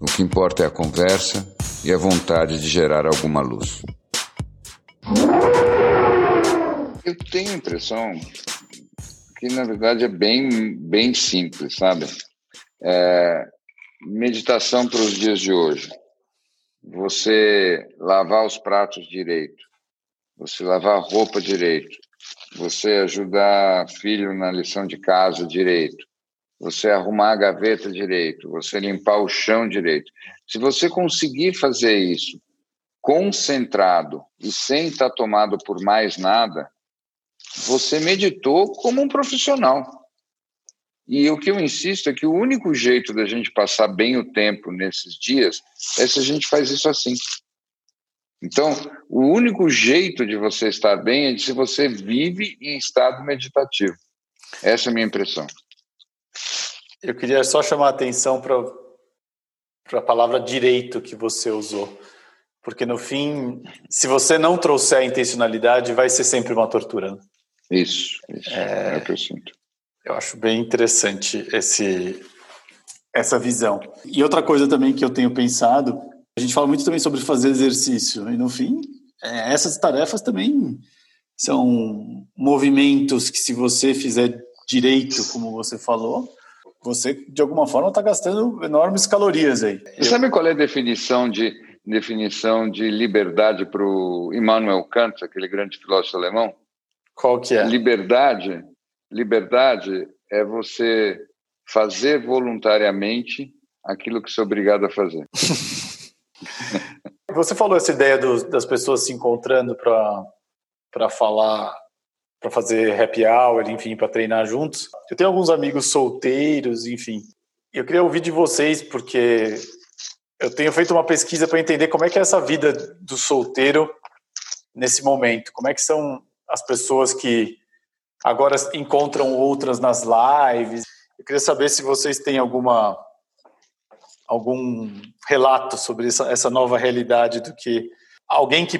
O que importa é a conversa e a vontade de gerar alguma luz. Eu tenho a impressão que, na verdade, é bem, bem simples, sabe? É, meditação para os dias de hoje. Você lavar os pratos direito, você lavar a roupa direito, você ajudar filho na lição de casa direito, você arrumar a gaveta direito, você limpar o chão direito. Se você conseguir fazer isso concentrado e sem estar tomado por mais nada, você meditou como um profissional. E o que eu insisto é que o único jeito da gente passar bem o tempo nesses dias é se a gente faz isso assim. Então, o único jeito de você estar bem é se você vive em estado meditativo. Essa é a minha impressão. Eu queria só chamar a atenção para a palavra direito que você usou. Porque no fim, se você não trouxer a intencionalidade, vai ser sempre uma tortura. Né? Isso, isso é, é o que eu sinto. Eu acho bem interessante esse, essa visão. E outra coisa também que eu tenho pensado, a gente fala muito também sobre fazer exercício, e no fim, é, essas tarefas também são movimentos que se você fizer direito, como você falou, você de alguma forma está gastando enormes calorias aí. Você sabe qual é a definição de definição de liberdade para o Immanuel Kant, aquele grande filósofo alemão? Qual que é? Liberdade, liberdade é você fazer voluntariamente aquilo que você é obrigado a fazer. você falou essa ideia do, das pessoas se encontrando para falar para fazer happy hour, enfim, para treinar juntos. Eu tenho alguns amigos solteiros, enfim. Eu queria ouvir de vocês, porque eu tenho feito uma pesquisa para entender como é que é essa vida do solteiro nesse momento. Como é que são as pessoas que agora encontram outras nas lives. Eu queria saber se vocês têm alguma algum relato sobre essa, essa nova realidade do que alguém que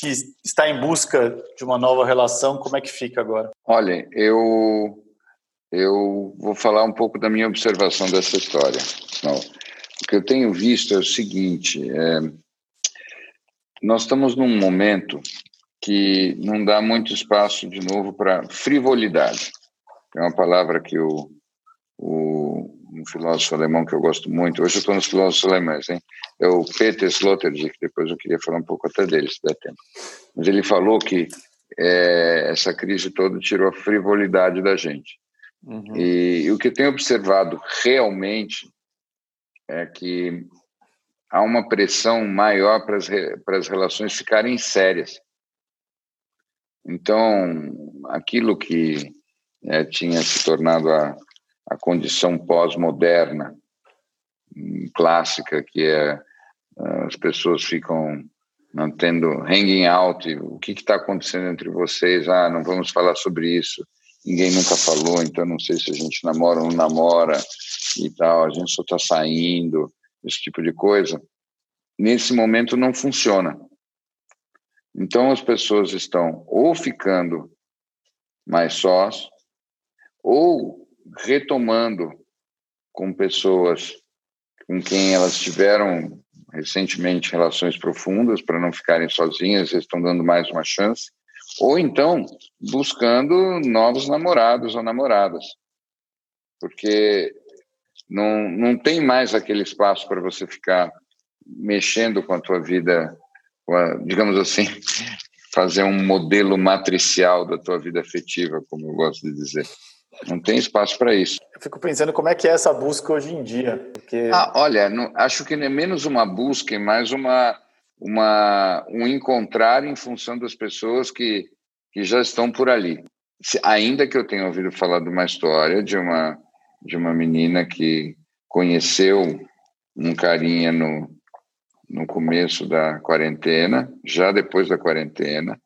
que está em busca de uma nova relação, como é que fica agora? Olha, eu eu vou falar um pouco da minha observação dessa história. Não, o que eu tenho visto é o seguinte: é, nós estamos num momento que não dá muito espaço de novo para frivolidade. É uma palavra que o, o um filósofo alemão que eu gosto muito. Hoje eu estou nos filósofos alemães, hein? É o Peter Sloterdijk, depois eu queria falar um pouco até dele, se der tempo. Mas ele falou que é, essa crise toda tirou a frivolidade da gente. Uhum. E, e o que eu tenho observado realmente é que há uma pressão maior para as, para as relações ficarem sérias. Então, aquilo que é, tinha se tornado a, a condição pós-moderna, hum, clássica, que é as pessoas ficam mantendo hanging out, o que está acontecendo entre vocês? Ah, não vamos falar sobre isso. Ninguém nunca falou, então não sei se a gente namora ou não namora e tal. A gente só está saindo, esse tipo de coisa. Nesse momento não funciona. Então as pessoas estão ou ficando mais sós, ou retomando com pessoas com quem elas tiveram recentemente relações profundas para não ficarem sozinhas, estão dando mais uma chance, ou então buscando novos namorados ou namoradas, porque não, não tem mais aquele espaço para você ficar mexendo com a tua vida, a, digamos assim, fazer um modelo matricial da tua vida afetiva, como eu gosto de dizer. Não tem espaço para isso. Eu fico pensando como é que é essa busca hoje em dia. Porque... Ah, olha, não, acho que é menos uma busca e mais uma, uma, um encontrar em função das pessoas que, que já estão por ali. Se, ainda que eu tenha ouvido falar de uma história de uma, de uma menina que conheceu um carinha no, no começo da quarentena, já depois da quarentena,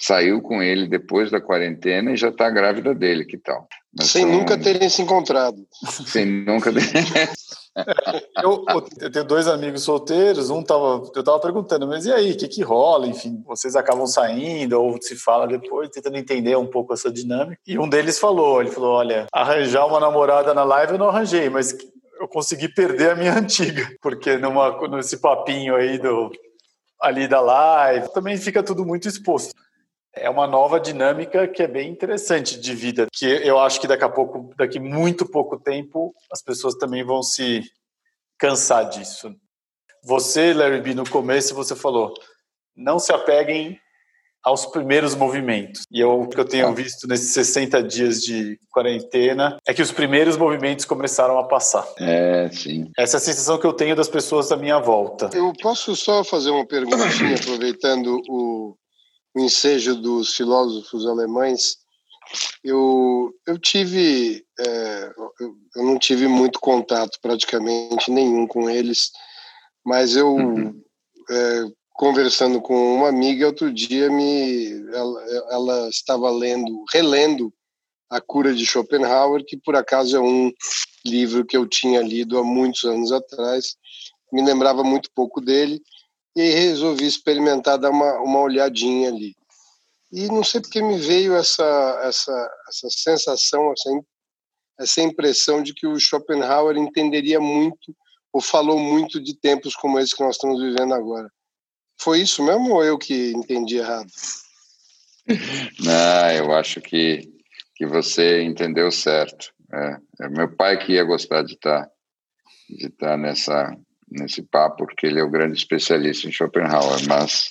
saiu com ele depois da quarentena e já está grávida dele, que tal? Mas sem são... nunca terem se encontrado. Sem nunca eu, eu, tenho dois amigos solteiros, um tava, eu tava perguntando, mas e aí, o que que rola? Enfim, vocês acabam saindo ou se fala depois, tentando entender um pouco essa dinâmica. E um deles falou, ele falou, olha, arranjar uma namorada na live eu não arranjei, mas eu consegui perder a minha antiga, porque numa, nesse papinho aí do ali da live, também fica tudo muito exposto é uma nova dinâmica que é bem interessante de vida, que eu acho que daqui a pouco, daqui muito pouco tempo, as pessoas também vão se cansar disso. Você, Larry B, no começo você falou, não se apeguem aos primeiros movimentos. E eu, o que eu tenho visto nesses 60 dias de quarentena é que os primeiros movimentos começaram a passar. É, sim. Essa é a sensação que eu tenho das pessoas à minha volta. Eu posso só fazer uma perguntinha, aproveitando o, o ensejo dos filósofos alemães, eu, eu tive, é, eu, eu, não tive muito contato, praticamente nenhum com eles, mas eu, uhum. é, conversando com uma amiga, outro dia me, ela, ela estava lendo, relendo A Cura de Schopenhauer, que por acaso é um livro que eu tinha lido há muitos anos atrás, me lembrava muito pouco dele, e resolvi experimentar dar uma, uma olhadinha ali. E não sei porque me veio essa, essa, essa sensação, essa, essa impressão de que o Schopenhauer entenderia muito ou falou muito de tempos como esse que nós estamos vivendo agora. Foi isso mesmo ou eu que entendi errado? Não, eu acho que, que você entendeu certo. É, é meu pai que ia gostar de estar de estar nessa nesse papo, porque ele é o grande especialista em Schopenhauer, mas,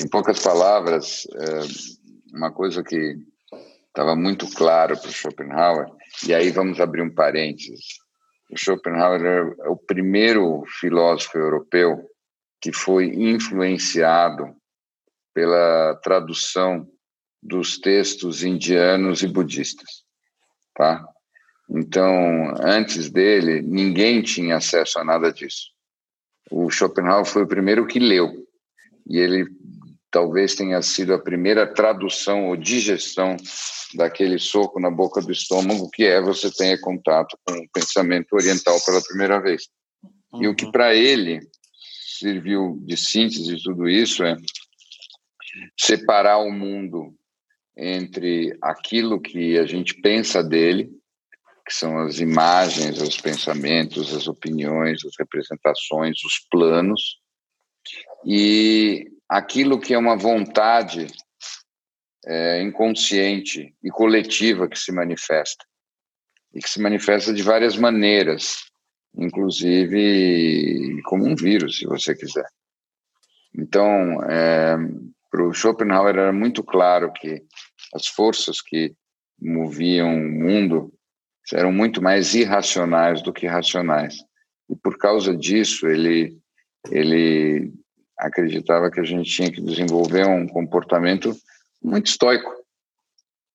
em poucas palavras, é, uma coisa que estava muito claro para o Schopenhauer, e aí vamos abrir um parênteses, o Schopenhauer é o primeiro filósofo europeu que foi influenciado pela tradução dos textos indianos e budistas, tá? Então, antes dele, ninguém tinha acesso a nada disso o Schopenhauer foi o primeiro que leu e ele talvez tenha sido a primeira tradução ou digestão daquele soco na boca do estômago que é você tenha contato com o pensamento oriental pela primeira vez. Uhum. E o que uhum. para ele serviu de síntese de tudo isso é separar o mundo entre aquilo que a gente pensa dele que são as imagens, os pensamentos, as opiniões, as representações, os planos, e aquilo que é uma vontade é, inconsciente e coletiva que se manifesta, e que se manifesta de várias maneiras, inclusive como um vírus, se você quiser. Então, é, para o Schopenhauer era muito claro que as forças que moviam o mundo eram muito mais irracionais do que racionais. E por causa disso, ele, ele acreditava que a gente tinha que desenvolver um comportamento muito estoico,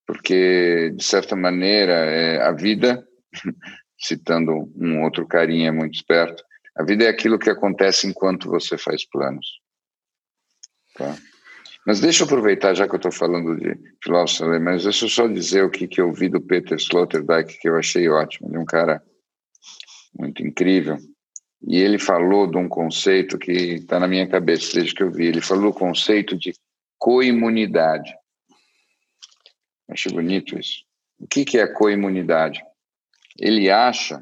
porque, de certa maneira, é, a vida, citando um outro carinha muito esperto, a vida é aquilo que acontece enquanto você faz planos. Tá? Mas deixa eu aproveitar, já que eu estou falando de filósofos alemães, deixa eu só dizer o que, que eu vi do Peter Sloterdijk, que eu achei ótimo. Ele é um cara muito incrível. E ele falou de um conceito que está na minha cabeça desde que eu vi. Ele falou o conceito de coimunidade. Achei bonito isso. O que, que é coimunidade? Ele acha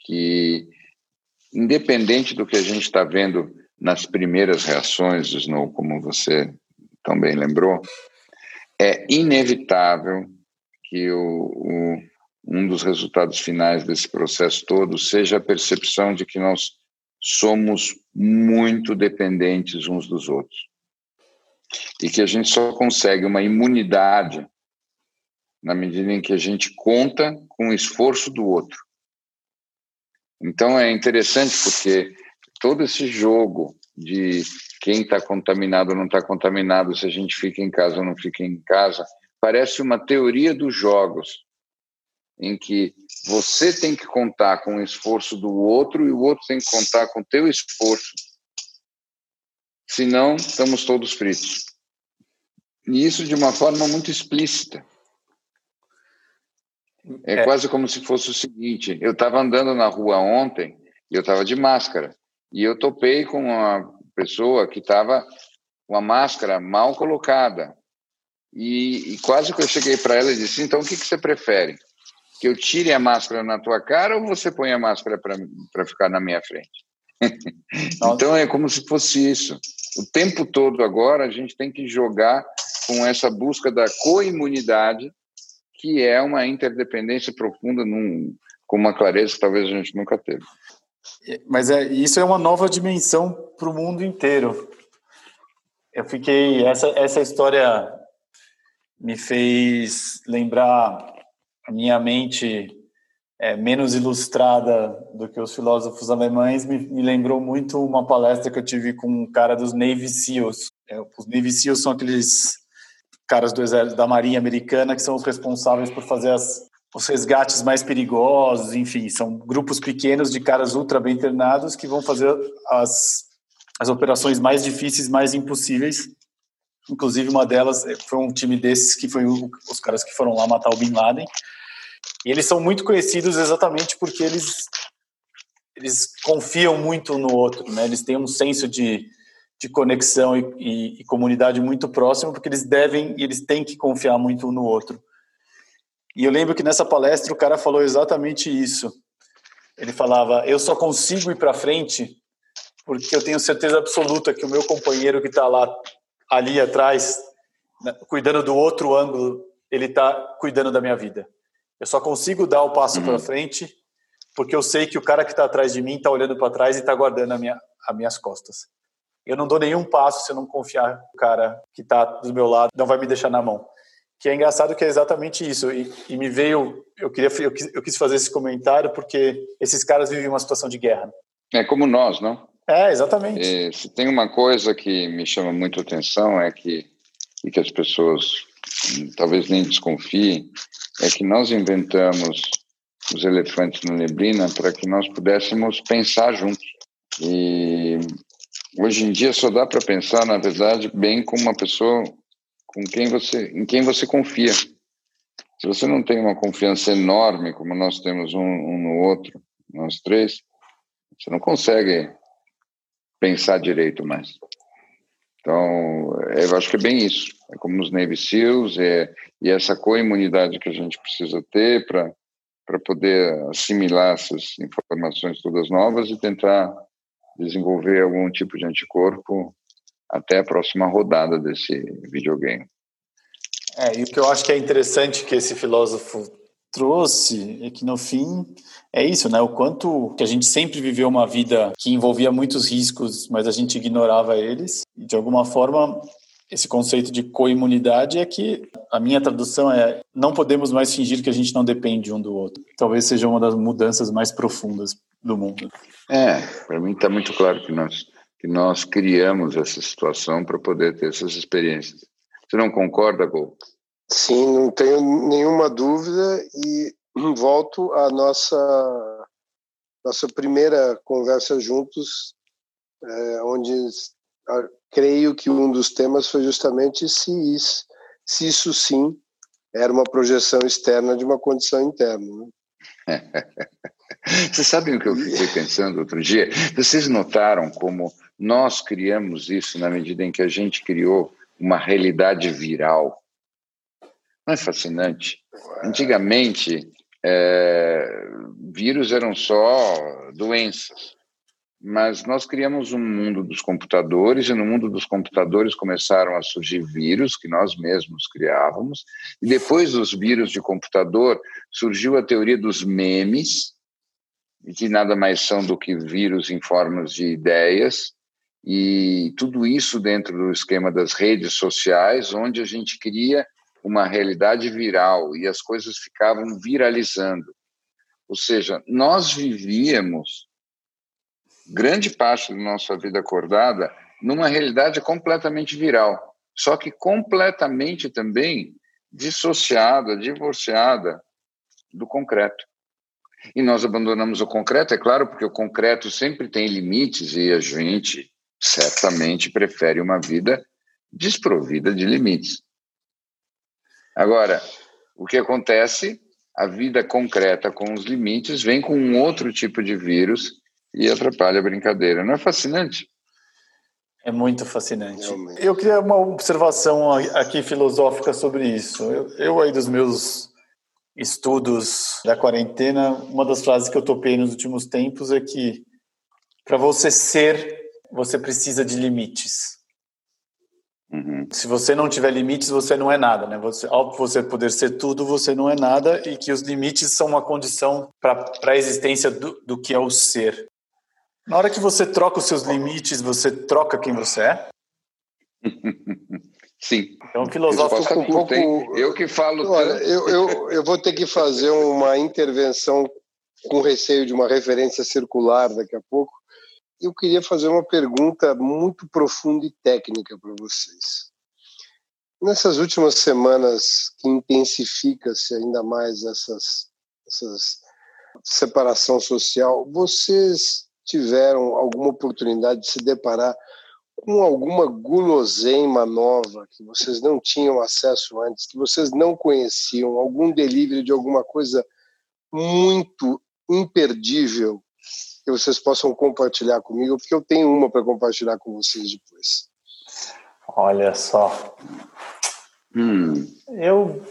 que, independente do que a gente está vendo nas primeiras reações Snow, como você também lembrou, é inevitável que o, o, um dos resultados finais desse processo todo seja a percepção de que nós somos muito dependentes uns dos outros. E que a gente só consegue uma imunidade na medida em que a gente conta com o esforço do outro. Então é interessante porque todo esse jogo de quem está contaminado ou não está contaminado, se a gente fica em casa ou não fica em casa, parece uma teoria dos jogos, em que Você tem que contar com o esforço do outro e o outro tem que contar com o teu esforço. Senão, estamos todos fritos. E isso de uma forma muito explícita. É, é. quase como se fosse o seguinte: eu estava andando na rua ontem e eu estava de máscara. E eu topei com uma pessoa que estava com a máscara mal colocada. E, e, quase que eu cheguei para ela e disse: então o que, que você prefere? Que eu tire a máscara na tua cara ou você põe a máscara para ficar na minha frente? então é como se fosse isso. O tempo todo agora a gente tem que jogar com essa busca da coimunidade, que é uma interdependência profunda num, com uma clareza que talvez a gente nunca teve. Mas é, isso é uma nova dimensão para o mundo inteiro. Eu fiquei essa essa história me fez lembrar a minha mente é, menos ilustrada do que os filósofos alemães me, me, lembrou muito uma palestra que eu tive com um cara dos Navy SEALs. É, os Navy SEALs são aqueles caras do exército da Marinha Americana que são os responsáveis por fazer as, os resgates mais perigosos, enfim, são grupos pequenos de caras ultra bem treinados que vão fazer as, as operações mais difíceis, mais impossíveis. Inclusive, uma delas foi um time desses que foi o, os caras que foram lá matar o Bin Laden. E eles são muito conhecidos exatamente porque eles, eles confiam muito no outro, né? Eles têm um senso de, de conexão e, e, e comunidade muito próximo, porque eles devem e eles têm que confiar muito um no outro. E eu lembro que nessa palestra o cara falou exatamente isso. Ele falava: Eu só consigo ir para frente porque eu tenho certeza absoluta que o meu companheiro que está lá, ali atrás, cuidando do outro ângulo, ele está cuidando da minha vida. Eu só consigo dar o passo uhum. para frente porque eu sei que o cara que está atrás de mim está olhando para trás e está guardando a minha, as minhas costas. Eu não dou nenhum passo se eu não confiar no cara que está do meu lado, não vai me deixar na mão que é engraçado que é exatamente isso. E, e me veio, eu queria, eu quis, eu quis, fazer esse comentário porque esses caras vivem uma situação de guerra. É como nós, não? É, exatamente. E, se tem uma coisa que me chama muito atenção é que e que as pessoas hum, talvez nem desconfiem é que nós inventamos os elefantes na neblina para que nós pudéssemos pensar juntos. E hoje em dia só dá para pensar, na verdade, bem com uma pessoa com quem você, em quem você confia. Se você não tem uma confiança enorme, como nós temos um, um no outro, nós três, você não consegue pensar direito mais. Então, eu acho que é bem isso. É como nos Navy SEALs, é, e essa coimunidade que a gente precisa ter para para poder assimilar essas informações todas novas e tentar desenvolver algum tipo de anticorpo até a próxima rodada desse videogame. É, e o que eu acho que é interessante que esse filósofo trouxe é que no fim é isso, né? O quanto que a gente sempre viveu uma vida que envolvia muitos riscos, mas a gente ignorava eles. E de alguma forma esse conceito de coimunidade é que a minha tradução é não podemos mais fingir que a gente não depende um do outro. Talvez seja uma das mudanças mais profundas do mundo. É, para mim está muito claro que nós que nós criamos essa situação para poder ter essas experiências. Você não concorda, Gol? Sim, não tenho nenhuma dúvida e volto à nossa nossa primeira conversa juntos, é, onde a, creio que um dos temas foi justamente se isso, se isso sim era uma projeção externa de uma condição interna. Né? Vocês sabem o que eu fiquei pensando outro dia? Vocês notaram como nós criamos isso na medida em que a gente criou uma realidade viral. Não é fascinante? Antigamente, é, vírus eram só doenças, mas nós criamos um mundo dos computadores e no mundo dos computadores começaram a surgir vírus que nós mesmos criávamos e depois dos vírus de computador surgiu a teoria dos memes que nada mais são do que vírus em formas de ideias e tudo isso dentro do esquema das redes sociais, onde a gente cria uma realidade viral e as coisas ficavam viralizando. Ou seja, nós vivíamos grande parte da nossa vida acordada numa realidade completamente viral, só que completamente também dissociada, divorciada do concreto. E nós abandonamos o concreto, é claro, porque o concreto sempre tem limites e a gente certamente prefere uma vida desprovida de limites. Agora, o que acontece? A vida concreta com os limites vem com um outro tipo de vírus e atrapalha a brincadeira. Não é fascinante? É muito fascinante. Eu queria uma observação aqui filosófica sobre isso. Eu, eu aí dos meus estudos da quarentena, uma das frases que eu topei nos últimos tempos é que para você ser, você precisa de limites. Uhum. Se você não tiver limites, você não é nada, né? Você, ao você poder ser tudo, você não é nada e que os limites são uma condição para a existência do, do que é o ser. Na hora que você troca os seus limites, você troca quem você é? Sim. Então, filosófico um pouco. Eu que falo. Olha, eu, eu, eu vou ter que fazer uma intervenção com receio de uma referência circular daqui a pouco. Eu queria fazer uma pergunta muito profunda e técnica para vocês. Nessas últimas semanas que intensifica-se ainda mais essas, essas separação social, vocês tiveram alguma oportunidade de se deparar com alguma guloseima nova que vocês não tinham acesso antes, que vocês não conheciam, algum delivery de alguma coisa muito imperdível que vocês possam compartilhar comigo, porque eu tenho uma para compartilhar com vocês depois. Olha só. Hum, eu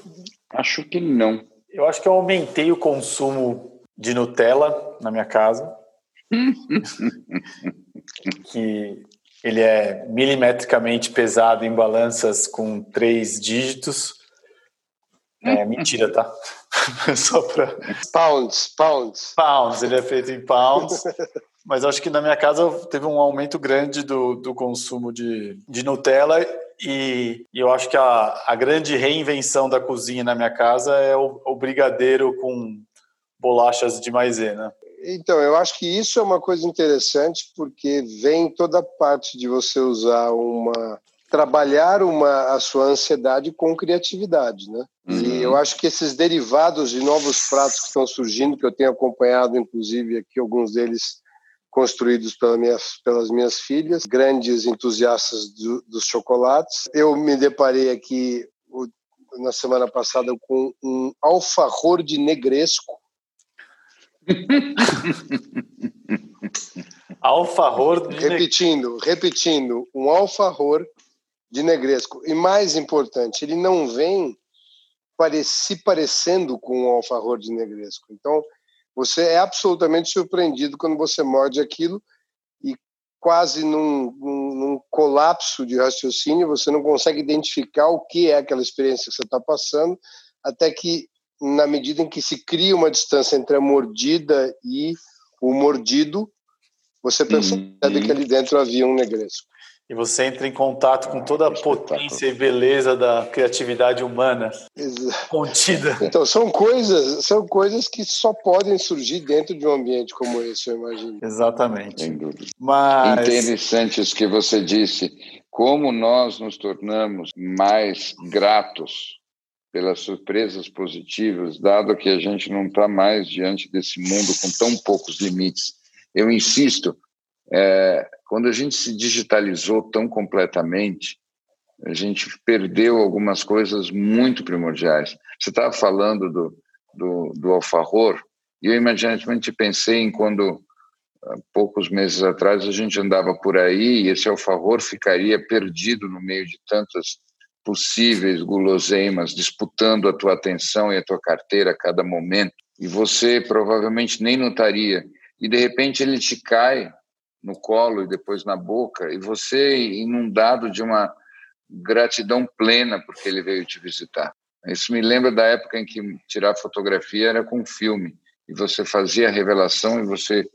acho que não. Eu acho que eu aumentei o consumo de Nutella na minha casa. que ele é milimetricamente pesado em balanças com três dígitos. É mentira, tá? Só para. Pounds, pounds. Pounds, ele é feito em pounds. Mas acho que na minha casa teve um aumento grande do, do consumo de, de Nutella e, e eu acho que a, a grande reinvenção da cozinha na minha casa é o, o brigadeiro com bolachas de maisena. Então, eu acho que isso é uma coisa interessante porque vem toda a parte de você usar uma trabalhar uma a sua ansiedade com criatividade, né? Uhum. E eu acho que esses derivados de novos pratos que estão surgindo, que eu tenho acompanhado, inclusive aqui alguns deles construídos pela minha, pelas minhas filhas, grandes entusiastas do, dos chocolates. Eu me deparei aqui o, na semana passada com um alfajor de negresco, alfajor de repetindo, repetindo, um alfajor de negresco. E mais importante, ele não vem se parecendo com um alfajor de negresco. Então, você é absolutamente surpreendido quando você morde aquilo e quase num, num, num colapso de raciocínio, você não consegue identificar o que é aquela experiência que você está passando, até que na medida em que se cria uma distância entre a mordida e o mordido, você percebe uhum. que ali dentro havia um negresco. E você entra em contato com toda a potência e beleza da criatividade humana Exato. contida. Então, são coisas, são coisas que só podem surgir dentro de um ambiente como esse, eu imagino. Exatamente. Sem dúvida. Mas... Interessante isso que você disse. Como nós nos tornamos mais gratos pelas surpresas positivas, dado que a gente não está mais diante desse mundo com tão poucos limites. Eu insisto, é, quando a gente se digitalizou tão completamente, a gente perdeu algumas coisas muito primordiais. Você estava falando do, do, do alfajor, e eu imediatamente pensei em quando, poucos meses atrás, a gente andava por aí e esse alfajor ficaria perdido no meio de tantas possíveis guloseimas disputando a tua atenção e a tua carteira a cada momento, e você provavelmente nem notaria, e de repente ele te cai no colo e depois na boca, e você inundado de uma gratidão plena porque ele veio te visitar. Isso me lembra da época em que tirar fotografia era com filme, e você fazia a revelação e você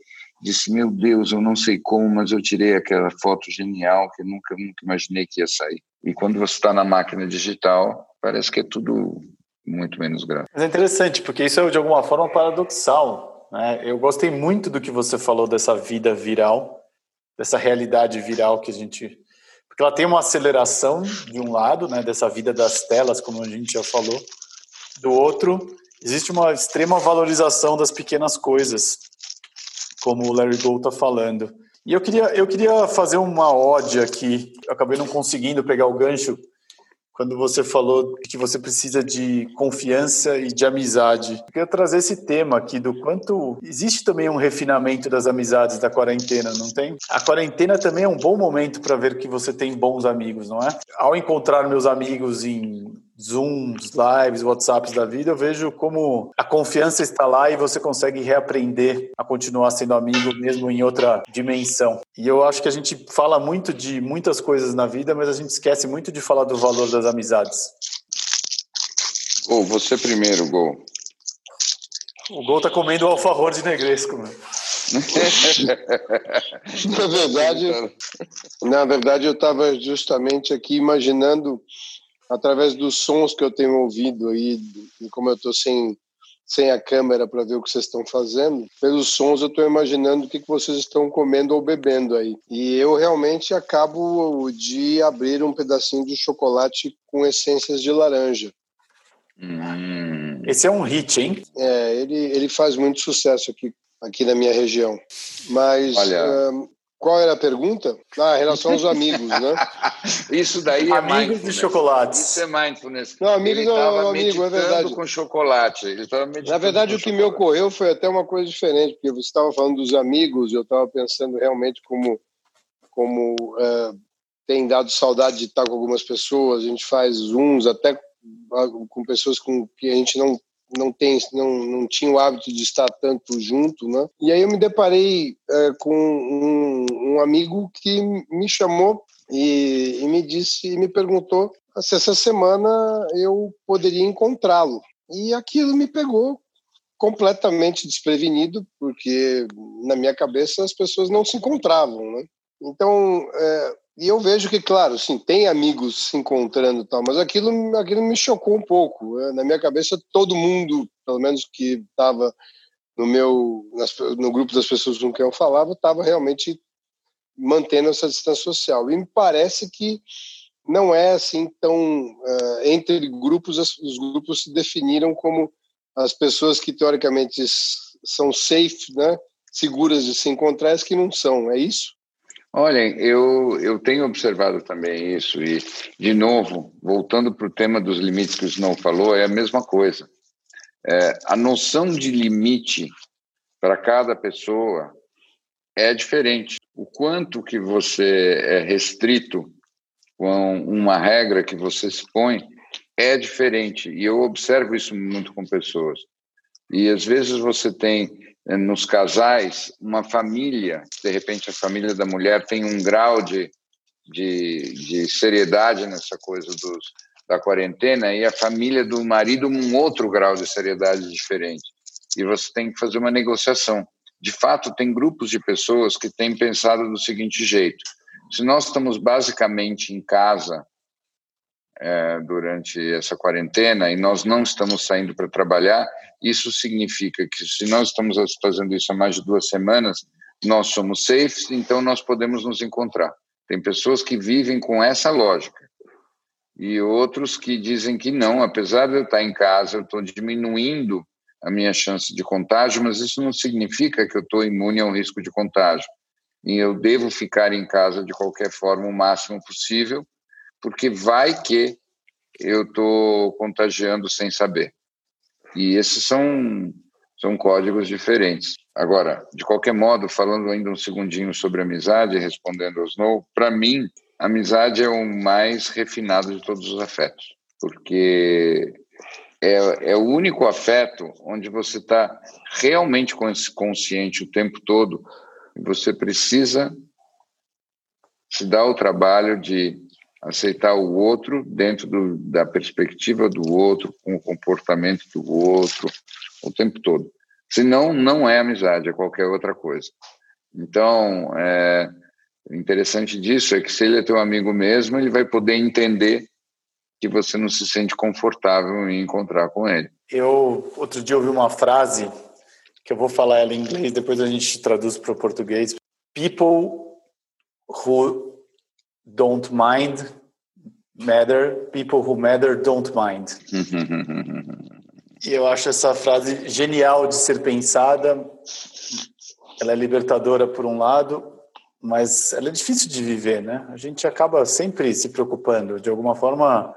disse: Meu Deus, eu não sei como, mas eu tirei aquela foto genial que nunca, nunca imaginei que ia sair. E quando você está na máquina digital, parece que é tudo muito menos grave. Mas é interessante, porque isso é de alguma forma paradoxal. Né? Eu gostei muito do que você falou dessa vida viral, dessa realidade viral que a gente. Porque ela tem uma aceleração, de um lado, né, dessa vida das telas, como a gente já falou, do outro, existe uma extrema valorização das pequenas coisas, como o Larry Gold está falando. E eu queria, eu queria fazer uma ode aqui, acabei não conseguindo pegar o gancho quando você falou que você precisa de confiança e de amizade. Eu queria trazer esse tema aqui do quanto existe também um refinamento das amizades da quarentena, não tem? A quarentena também é um bom momento para ver que você tem bons amigos, não é? Ao encontrar meus amigos em Zooms, lives, WhatsApps da vida, eu vejo como a confiança está lá e você consegue reaprender a continuar sendo amigo mesmo em outra dimensão. E eu acho que a gente fala muito de muitas coisas na vida, mas a gente esquece muito de falar do valor das amizades. Gol, você primeiro, Gol. O Gol tá comendo o alfajor de negresco, mano. na verdade, na verdade eu estava justamente aqui imaginando através dos sons que eu tenho ouvido aí, e como eu estou sem, sem a câmera para ver o que vocês estão fazendo, pelos sons eu estou imaginando o que, que vocês estão comendo ou bebendo aí. E eu realmente acabo de abrir um pedacinho de chocolate com essências de laranja. Hum. Esse é um hit, hein? É, ele, ele faz muito sucesso aqui, aqui na minha região. Mas Olha, qual era a pergunta? Ah, em relação aos amigos, né? Isso daí é Amigos de chocolate. Isso é mindfulness. Não, amigos ele é um amigo, é verdade. com chocolate. Ele Na verdade, o que chocolate. me ocorreu foi até uma coisa diferente, porque você estava falando dos amigos, eu estava pensando realmente como, como é, tem dado saudade de estar com algumas pessoas, a gente faz zooms até com pessoas com que a gente não não tem não, não tinha o hábito de estar tanto junto, né? E aí eu me deparei é, com um, um, amigo que me chamou e, e me disse e me perguntou se essa semana eu poderia encontrá-lo. E aquilo me pegou completamente desprevenido, porque na minha cabeça as pessoas não se encontravam, né? Então, é, e eu vejo que, claro, sim, tem amigos se encontrando e tal, mas aquilo, aquilo me chocou um pouco. Né? Na minha cabeça, todo mundo, pelo menos que estava no meu no grupo das pessoas com quem eu falava, estava realmente mantendo essa distância social. E me parece que não é assim tão uh, entre grupos os grupos se definiram como as pessoas que teoricamente são safe, né, seguras de se encontrar, as que não são. É isso? Olhem, eu, eu tenho observado também isso, e, de novo, voltando para o tema dos limites que o Snow falou, é a mesma coisa. É, a noção de limite para cada pessoa é diferente. O quanto que você é restrito com uma regra que você se põe é diferente, e eu observo isso muito com pessoas. E às vezes você tem nos casais, uma família, de repente a família da mulher tem um grau de, de, de seriedade nessa coisa dos, da quarentena e a família do marido um outro grau de seriedade diferente. E você tem que fazer uma negociação. De fato, tem grupos de pessoas que têm pensado do seguinte jeito: se nós estamos basicamente em casa é, durante essa quarentena e nós não estamos saindo para trabalhar, isso significa que se nós estamos fazendo isso há mais de duas semanas, nós somos safe, então nós podemos nos encontrar. Tem pessoas que vivem com essa lógica e outros que dizem que não, apesar de eu estar em casa, eu estou diminuindo a minha chance de contágio, mas isso não significa que eu estou imune ao risco de contágio. E eu devo ficar em casa de qualquer forma o máximo possível, porque vai que eu estou contagiando sem saber. E esses são, são códigos diferentes. Agora, de qualquer modo, falando ainda um segundinho sobre amizade, respondendo aos Snow, para mim, amizade é o mais refinado de todos os afetos, porque é, é o único afeto onde você está realmente consciente o tempo todo você precisa se dar o trabalho de aceitar o outro dentro do, da perspectiva do outro, com o comportamento do outro, o tempo todo. Senão, não é amizade, é qualquer outra coisa. Então, é, interessante disso é que se ele é teu amigo mesmo, ele vai poder entender que você não se sente confortável em encontrar com ele. Eu, outro dia, ouvi uma frase, que eu vou falar ela em inglês, depois a gente traduz para o português. People who don't mind matter, people who matter don't mind. E eu acho essa frase genial de ser pensada. Ela é libertadora por um lado, mas ela é difícil de viver, né? A gente acaba sempre se preocupando. De alguma forma,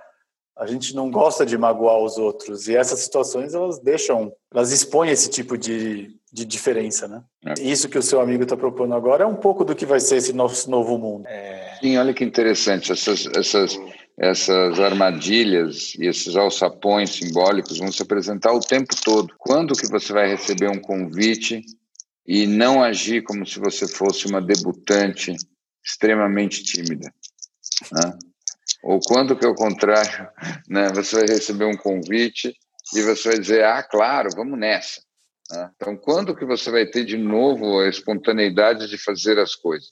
a gente não gosta de magoar os outros. E essas situações, elas deixam, elas expõem esse tipo de, de diferença, né? É. Isso que o seu amigo está propondo agora é um pouco do que vai ser esse nosso novo mundo. É... Sim, olha que interessante. Essas, essas essas armadilhas e esses alçapões simbólicos vão se apresentar o tempo todo. Quando que você vai receber um convite e não agir como se você fosse uma debutante extremamente tímida? Né? Ou quando que, ao contrário, né, você vai receber um convite e você vai dizer, ah, claro, vamos nessa. Né? Então, quando que você vai ter de novo a espontaneidade de fazer as coisas?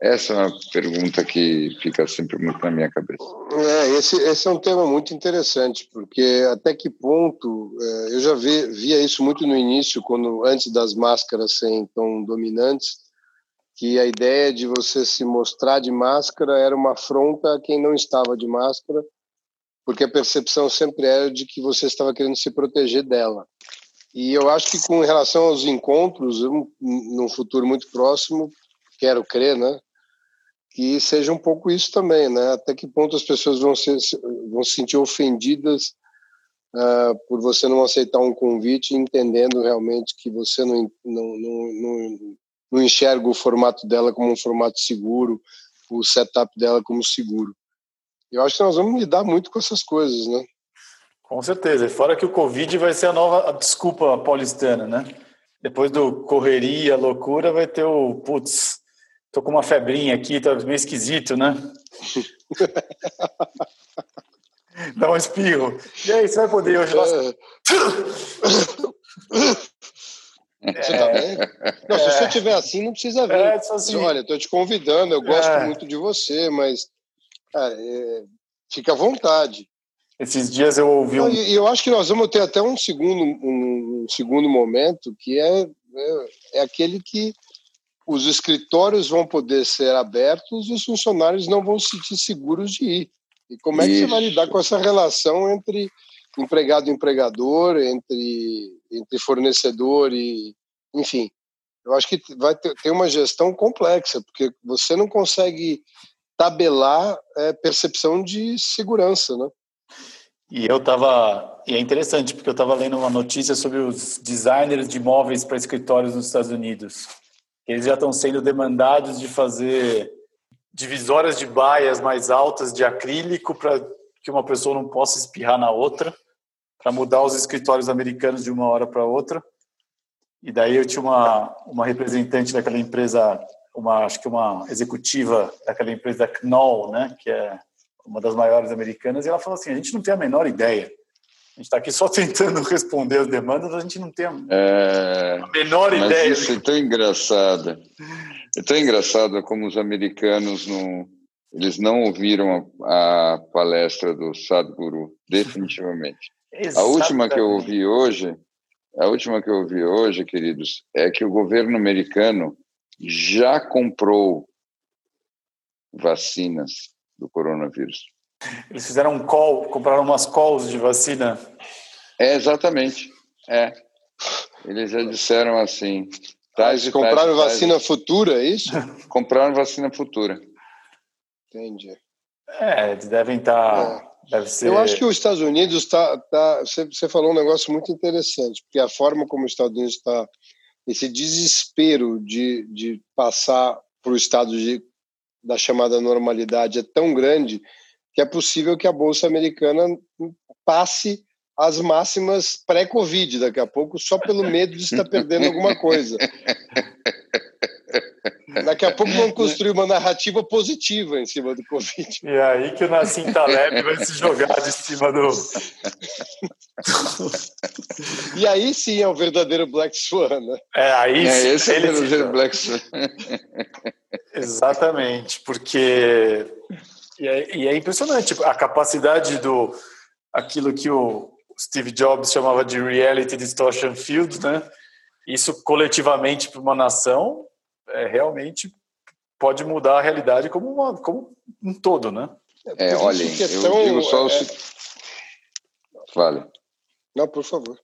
Essa é uma pergunta que fica sempre muito na minha cabeça. É, esse, esse é um tema muito interessante, porque até que ponto, é, eu já vi, via isso muito no início, quando antes das máscaras serem tão dominantes, que a ideia de você se mostrar de máscara era uma afronta a quem não estava de máscara, porque a percepção sempre era de que você estava querendo se proteger dela. E eu acho que com relação aos encontros, eu, num futuro muito próximo, quero crer, né? que seja um pouco isso também, né? Até que ponto as pessoas vão, ser, vão se sentir ofendidas uh, por você não aceitar um convite, entendendo realmente que você não, não, não, não, não enxerga o formato dela como um formato seguro, o setup dela como seguro. Eu acho que nós vamos lidar muito com essas coisas, né? Com certeza. Fora que o Covid vai ser a nova desculpa paulistana, né? Depois do correria, loucura, vai ter o putz, Tô com uma febrinha aqui, tá meio esquisito, né? Dá um espirro. E aí, você vai poder hoje? Nossa... Você tá bem? Não, se você estiver assim, não precisa vir. É, assim. Olha, estou te convidando, eu gosto é. muito de você, mas cara, é, fica à vontade. Esses dias eu ouvi um... E eu acho que nós vamos ter até um segundo, um, segundo momento, que é, é, é aquele que os escritórios vão poder ser abertos e os funcionários não vão se sentir seguros de ir. E como é que Isso. você vai lidar com essa relação entre empregado e empregador, entre, entre fornecedor e. Enfim, eu acho que vai ter, ter uma gestão complexa, porque você não consegue tabelar é, percepção de segurança, né? E eu estava. E é interessante, porque eu estava lendo uma notícia sobre os designers de móveis para escritórios nos Estados Unidos eles já estão sendo demandados de fazer divisórias de baias mais altas de acrílico para que uma pessoa não possa espirrar na outra, para mudar os escritórios americanos de uma hora para outra. E daí eu tinha uma, uma representante daquela empresa, uma acho que uma executiva daquela empresa Knoll, né, que é uma das maiores americanas, e ela falou assim: a gente não tem a menor ideia a gente está aqui só tentando responder as demandas, a gente não tem a, é, a menor ideia. Isso é tão engraçado. É tão engraçado como os americanos não, eles não ouviram a, a palestra do Sadhguru, definitivamente. a última que eu ouvi hoje, a última que eu ouvi hoje, queridos, é que o governo americano já comprou vacinas do coronavírus. Eles fizeram um call, compraram umas calls de vacina. É, exatamente. É. Eles já disseram assim. Tais Eles compraram tais, vacina tais. futura, é isso? compraram vacina futura. Entendi. É, eles devem estar. Tá, é. Deve ser... Eu acho que os Estados Unidos está. Tá, você, você falou um negócio muito interessante, porque a forma como os Estados Unidos está. Esse desespero de, de passar para o estado de, da chamada normalidade é tão grande que é possível que a Bolsa Americana passe as máximas pré-Covid daqui a pouco, só pelo medo de estar perdendo alguma coisa. Daqui a pouco vão construir uma narrativa positiva em cima do Covid. E é aí que o Nassim Taleb vai se jogar de cima do. e aí sim é o verdadeiro Black Swan, né? É, aí é, esse é o verdadeiro Black Swan. Exatamente, porque e é, e é impressionante a capacidade do aquilo que o Steve Jobs chamava de reality distortion field, né? Isso coletivamente para uma nação é, realmente pode mudar a realidade como, uma, como um todo, né? É, olha, é eu digo só o... É... Fale. Não, por favor.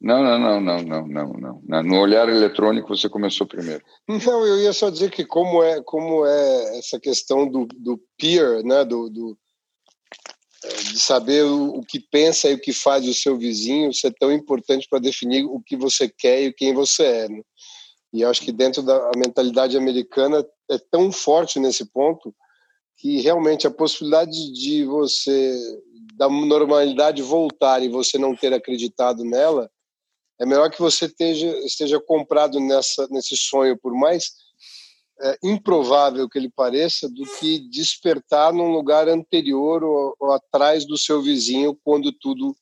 Não, não, não, não, não, não, não. No olhar eletrônico você começou primeiro. Não, eu ia só dizer que como é, como é essa questão do, do peer, né, do, do é, de saber o, o, que pensa e o que faz o seu vizinho, isso é tão importante para definir o que você quer e quem você é. Né? E acho que dentro da mentalidade americana é tão forte nesse ponto que realmente a possibilidade de você da normalidade voltar e você não ter acreditado nela é melhor que você esteja, esteja comprado nessa, nesse sonho, por mais é, improvável que ele pareça, do que despertar num lugar anterior ou, ou, atrás do seu vizinho quando tudo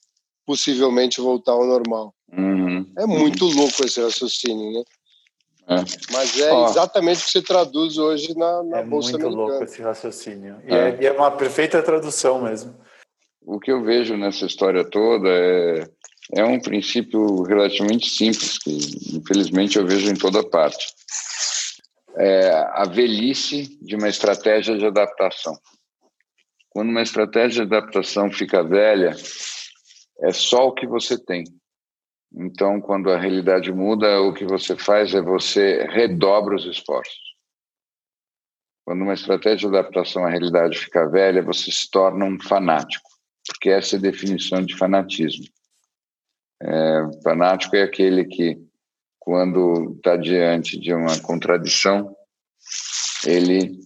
possivelmente voltar ao normal. Uhum. É muito louco esse raciocínio, né? É. Mas é Ó, exatamente o que se traduz hoje na, na é Bolsa Americana. É muito louco esse raciocínio. E é. é. é uma perfeita tradução mesmo. O que eu vejo nessa história toda é é um princípio relativamente simples, que infelizmente eu vejo em toda parte. É a velhice de uma estratégia de adaptação. Quando uma estratégia de adaptação fica velha, é só o que você tem. Então, quando a realidade muda, o que você faz é você redobra os esforços. Quando uma estratégia de adaptação à realidade fica velha, você se torna um fanático, porque essa é a definição de fanatismo. É, fanático é aquele que, quando está diante de uma contradição, ele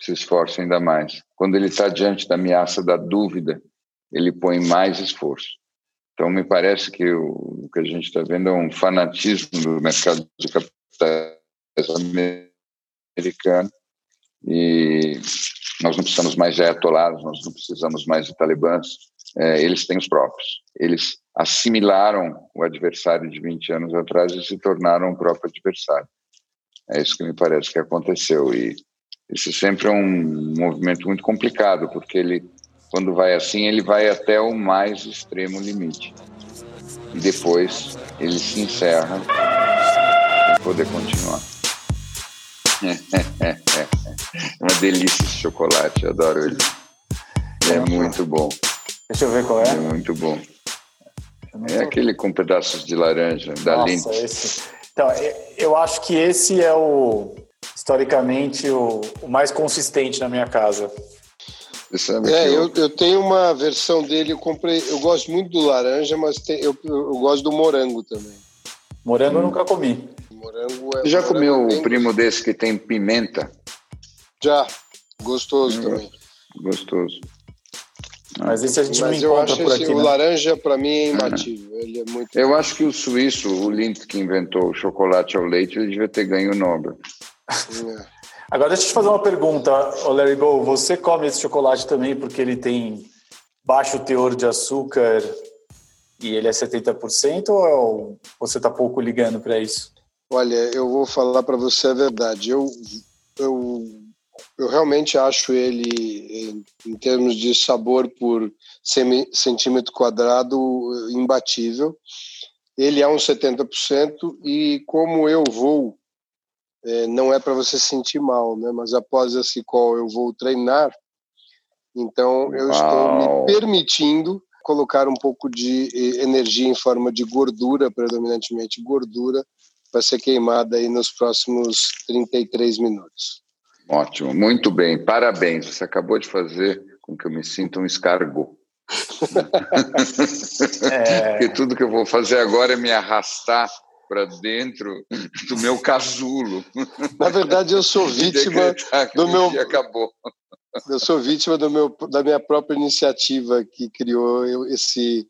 se esforça ainda mais. Quando ele está diante da ameaça da dúvida, ele põe mais esforço. Então, me parece que o, que a gente está vendo é um fanatismo do mercado de capitais americano e nós não precisamos mais de atolados, nós não precisamos mais de talibãs, é, eles têm os próprios. Eles assimilaram o adversário de 20 anos atrás e se tornaram o próprio adversário. É isso que me parece que aconteceu. E isso sempre é um movimento muito complicado, porque ele, quando vai assim, ele vai até o mais extremo limite. E depois ele se encerra para poder continuar. É uma delícia esse chocolate, adoro ele. É muito bom. Deixa eu ver qual é. É muito bom. É aquele com pedaços de laranja, da Nossa, esse. Então, eu acho que esse é o, historicamente, o, o mais consistente na minha casa. É, eu, eu tenho uma versão dele, eu comprei, eu gosto muito do laranja, mas tem, eu, eu gosto do morango também. Morango hum. eu nunca comi. Morango é, Você já morango comeu o primo desse que tem pimenta? Já, gostoso hum, também. Gostoso. Mas esse a gente Mas não encontra por aqui. O né? laranja, para mim, é imbatível. Ele é muito... Eu acho que o suíço, o Lindt, que inventou o chocolate ao leite, ele devia ter ganho o Nobel. É. Agora, deixa eu te fazer uma pergunta, Larry Go. Você come esse chocolate também porque ele tem baixo teor de açúcar e ele é 70% ou você está pouco ligando para isso? Olha, eu vou falar para você a verdade. Eu, eu eu realmente acho ele, em termos de sabor por centímetro quadrado, imbatível. Ele é um 70% e como eu vou, é, não é para você sentir mal, né? Mas após esse call eu vou treinar, então eu Uau. estou me permitindo colocar um pouco de energia em forma de gordura, predominantemente gordura, para ser queimada aí nos próximos 33 minutos. Ótimo, muito bem, parabéns. Você acabou de fazer com que eu me sinta um escargot. é... Porque tudo que eu vou fazer agora é me arrastar para dentro do meu casulo. Na verdade, eu sou vítima do meu. Acabou. Eu sou vítima do meu, da minha própria iniciativa que criou esse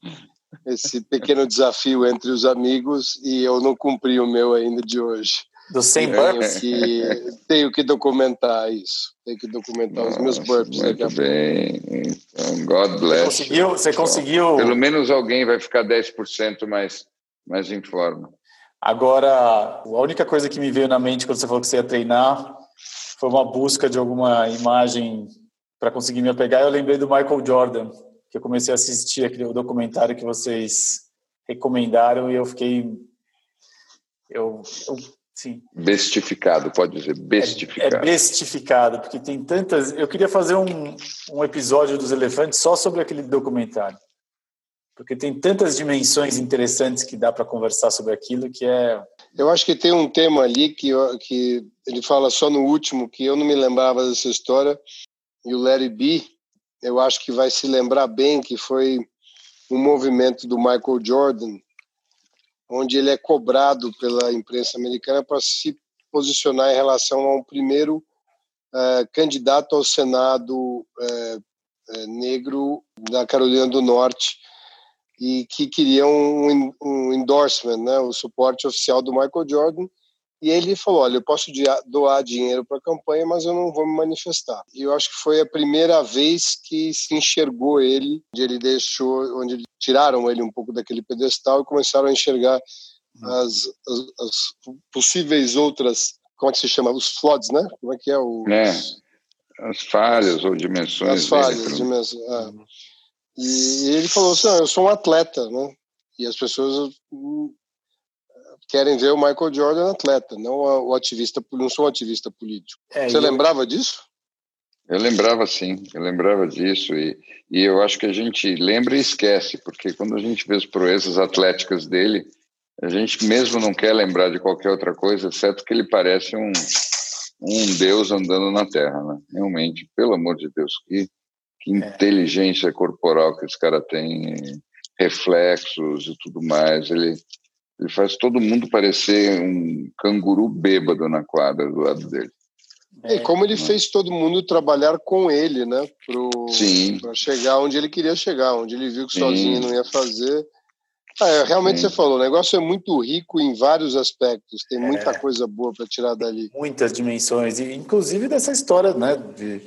esse pequeno desafio entre os amigos e eu não cumpri o meu ainda de hoje. Dos 100 burpees? Que, tenho que documentar isso. Tenho que documentar Nossa, os meus burpees. Muito bem. Então, God bless. Você conseguiu, você conseguiu... Pelo menos alguém vai ficar 10% mais, mais em forma. Agora, a única coisa que me veio na mente quando você falou que você ia treinar foi uma busca de alguma imagem para conseguir me apegar. Eu lembrei do Michael Jordan, que eu comecei a assistir aquele documentário que vocês recomendaram e eu fiquei eu, eu Sim. Bestificado, pode dizer, bestificado. É, é, bestificado, porque tem tantas. Eu queria fazer um, um episódio dos elefantes só sobre aquele documentário. Porque tem tantas dimensões interessantes que dá para conversar sobre aquilo que é. Eu acho que tem um tema ali que, que ele fala só no último, que eu não me lembrava dessa história, e o Larry B, eu acho que vai se lembrar bem que foi um movimento do Michael Jordan, onde ele é cobrado pela imprensa americana para se posicionar em relação a um primeiro uh, candidato ao Senado uh, negro da Carolina do Norte e que queriam um, um endorsement, né, o suporte oficial do Michael Jordan. E ele falou: Olha, eu posso doar dinheiro para a campanha, mas eu não vou me manifestar. E eu acho que foi a primeira vez que se enxergou ele, onde ele deixou, onde tiraram ele um pouco daquele pedestal e começaram a enxergar hum. as, as, as possíveis outras, como é que se chama? Os floods, né? Como é que é o. É, as falhas ou dimensões. As falhas, dimensões. É. E ele falou assim: eu sou um atleta, né? E as pessoas hum, querem ver o Michael Jordan atleta, não o ativista, não sou um ativista político. É, Você lembrava disso? Eu lembrava sim, eu lembrava disso e, e eu acho que a gente lembra e esquece, porque quando a gente vê as proezas atléticas dele, a gente mesmo não quer lembrar de qualquer outra coisa, exceto que ele parece um, um deus andando na Terra, né? Realmente, pelo amor de Deus, que que é. inteligência corporal que esse cara tem, reflexos e tudo mais. Ele, ele faz todo mundo parecer um canguru bêbado na quadra do lado dele. E como ele fez todo mundo trabalhar com ele, né? Para chegar onde ele queria chegar, onde ele viu que Sim. sozinho não ia fazer. Ah, é, realmente Sim. você falou, o negócio é muito rico em vários aspectos, tem muita é. coisa boa para tirar dali. Muitas dimensões, e inclusive dessa história, né? De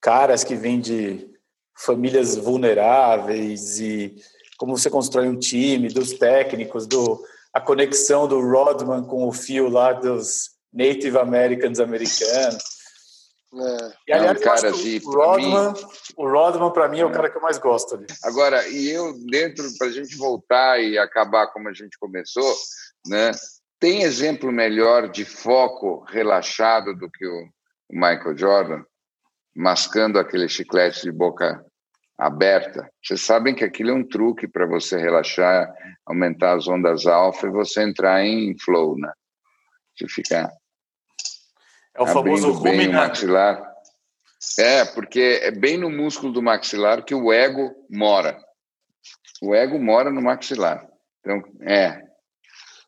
caras que vêm de famílias vulneráveis e como você constrói um time, dos técnicos, do a conexão do Rodman com o fio lá dos Native Americans americanos. É. E aliás, é um cara o Rodman, mim... o Rodman para mim é o é. cara que eu mais gosto ali. Agora, e eu dentro para a gente voltar e acabar como a gente começou, né? Tem exemplo melhor de foco relaxado do que o Michael Jordan? Mascando aquele chiclete de boca aberta. Vocês sabem que aquilo é um truque para você relaxar, aumentar as ondas alfa e você entrar em flow, né? Você ficar é o famoso bem o maxilar. É, porque é bem no músculo do maxilar que o ego mora. O ego mora no maxilar. Então, é.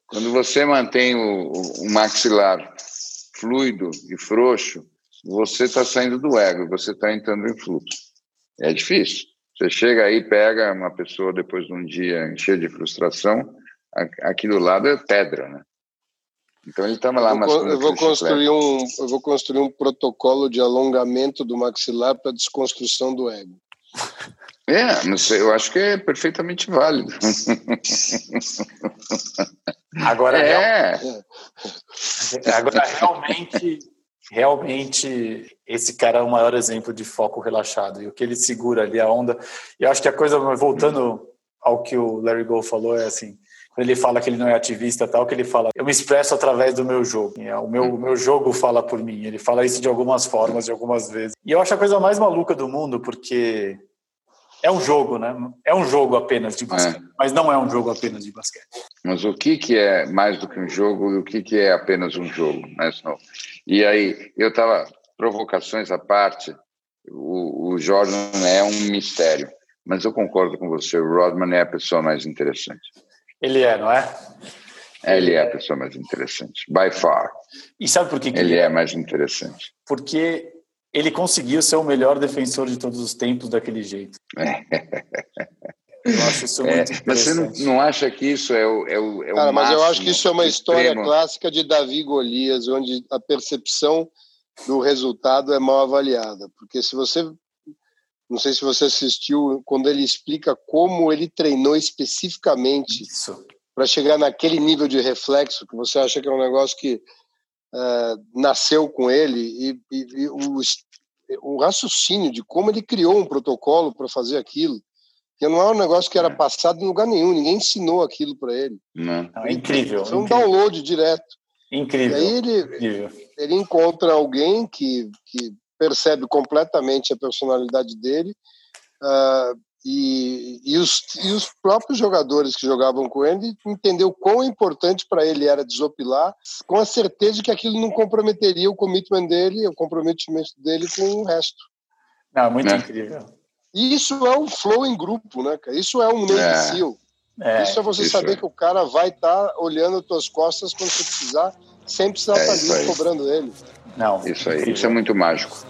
Quando você mantém o, o maxilar fluido e frouxo, você está saindo do ego, você está entrando em fluxo. É difícil. Você chega aí, pega uma pessoa depois de um dia cheio de frustração, aqui do lado é pedra, né? Então ele estava lá, mas eu vou construir um, eu vou construir um protocolo de alongamento do maxilar para desconstrução do ego. É, mas eu acho que é perfeitamente válido. Agora, é. Real... Agora realmente realmente esse cara é o maior exemplo de foco relaxado e o que ele segura ali a onda. E eu acho que a coisa voltando ao que o Larry Gold falou é assim, quando ele fala que ele não é ativista tal, que ele fala, eu me expresso através do meu jogo. É, o meu, o meu jogo fala por mim. Ele fala isso de algumas formas, de algumas vezes. E eu acho a coisa mais maluca do mundo porque é um jogo, né? É um jogo apenas de basquete, é. mas não é um jogo apenas de basquete. Mas o que que é mais do que um jogo e o que que é apenas um jogo, mas não. E aí eu estava provocações à parte. O, o Jordan é um mistério, mas eu concordo com você. O Rodman é a pessoa mais interessante. Ele é, não é? Ele é a pessoa mais interessante, by far. E sabe por que, que ele, ele é mais interessante? Porque ele conseguiu ser o melhor defensor de todos os tempos daquele jeito. Eu acho isso muito é, Mas você não, não, acha que isso é o, é o, é Cara, mas eu acho que isso é uma história extremo. clássica de Davi Golias, onde a percepção do resultado é mal avaliada. Porque se você. Não sei se você assistiu, quando ele explica como ele treinou especificamente para chegar naquele nível de reflexo, que você acha que é um negócio que uh, nasceu com ele e, e, e o, o, raciocínio de como ele criou um protocolo para fazer aquilo, que não é um negócio que era é. passado em lugar nenhum, ninguém ensinou aquilo para ele. Não. É incrível. Foi um incrível. download direto. Incrível. E aí ele, incrível. ele encontra alguém que, que percebe completamente a personalidade dele uh, E, e, os, e os próprios jogadores que jogavam com ele entendeu quão importante para ele era desopilar, com a certeza de que aquilo não comprometeria o commitment dele, o comprometimento dele com o resto. Não, muito é. incrível. E isso é um flow em grupo, né, cara? Isso é um Navy é. Seal. É, isso é você isso saber é. que o cara vai estar tá olhando as tuas costas quando você precisar, sem precisar estar é, tá ali cobrando ele. Não. Isso aí, isso é muito mágico.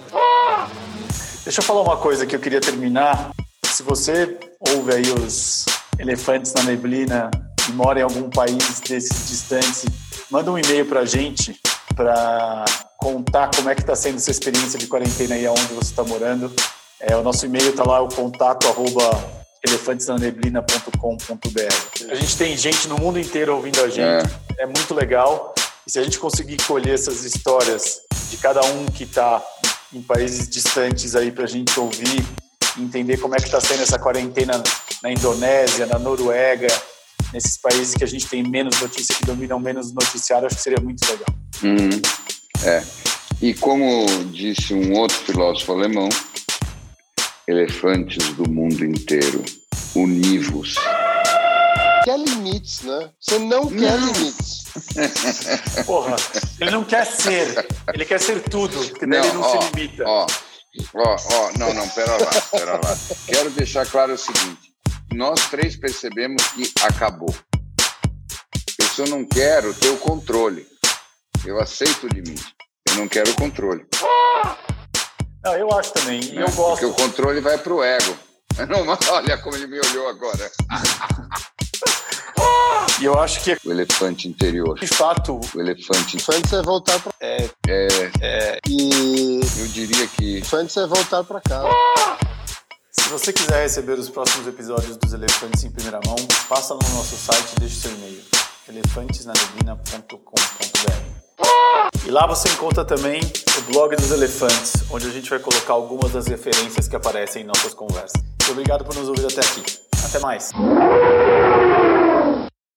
Deixa eu falar uma coisa que eu queria terminar. Se você ouve aí os elefantes na neblina e mora em algum país desses distantes, manda um e-mail para a gente para contar como é que está sendo essa experiência de quarentena aí aonde você está morando. É, o nosso e-mail está lá, o contato arroba elefantesnaneblina.com.br. A gente tem gente no mundo inteiro ouvindo a gente, é, é muito legal. E se a gente conseguir colher essas histórias de cada um que está em países distantes aí para a gente ouvir, entender como é que está sendo essa quarentena na Indonésia, na Noruega, nesses países que a gente tem menos notícia, que dominam menos noticiário, acho que seria muito legal. Uhum. É. E como disse um outro filósofo alemão, elefantes do mundo inteiro, univos. Quer limites, né? Você não quer limites. Porra, ele não quer ser, ele quer ser tudo, porque daí não, ele não ó, se limita. Ó, ó, ó, não, não, pera lá, pera lá. Quero deixar claro o seguinte: nós três percebemos que acabou. Eu só não quero ter o controle. Eu aceito o limite. Eu não quero o controle. Não, eu acho também. E eu gosto. Porque o controle vai pro ego. Não, olha como ele me olhou agora. E eu acho que o elefante interior. De fato, o elefante. Infantes é voltar para. É, é, é. E eu diria que. Infantes é voltar para casa. Se você quiser receber os próximos episódios dos Elefantes em primeira mão, passa no nosso site e deixe seu e-mail: elefantesnaneblina.com.br. E lá você encontra também o blog dos elefantes, onde a gente vai colocar algumas das referências que aparecem em nossas conversas. E obrigado por nos ouvir até aqui. Até mais.